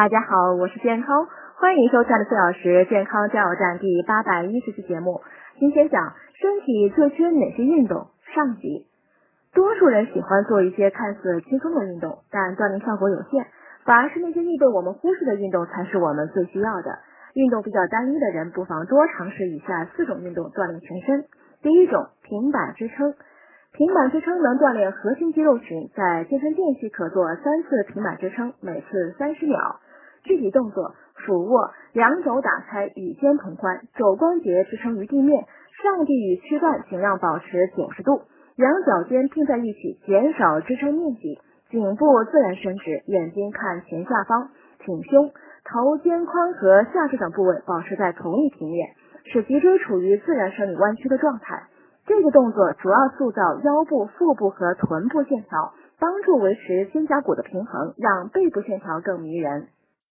大家好，我是健康，欢迎收看的四小时健康加油站第八百一十期节目。今天讲身体最缺哪些运动上集。多数人喜欢做一些看似轻松的运动，但锻炼效果有限，反而是那些易被我们忽视的运动才是我们最需要的。运动比较单一的人，不妨多尝试以下四种运动锻炼全身。第一种，平板支撑。平板支撑能锻炼核心肌肉群，在健身间隙可做三次平板支撑，每次三十秒。具体动作：俯卧，两肘打开与肩同宽，肘关节支撑于地面，上臂与躯干尽量保持九十度，两脚尖并在一起，减少支撑面积，颈部自然伸直，眼睛看前下方，挺胸，头、肩宽和下肢等部位保持在同一平面，使脊椎处于自然生理弯曲的状态。这个动作主要塑造腰部、腹部和臀部线条，帮助维持肩胛骨的平衡，让背部线条更迷人。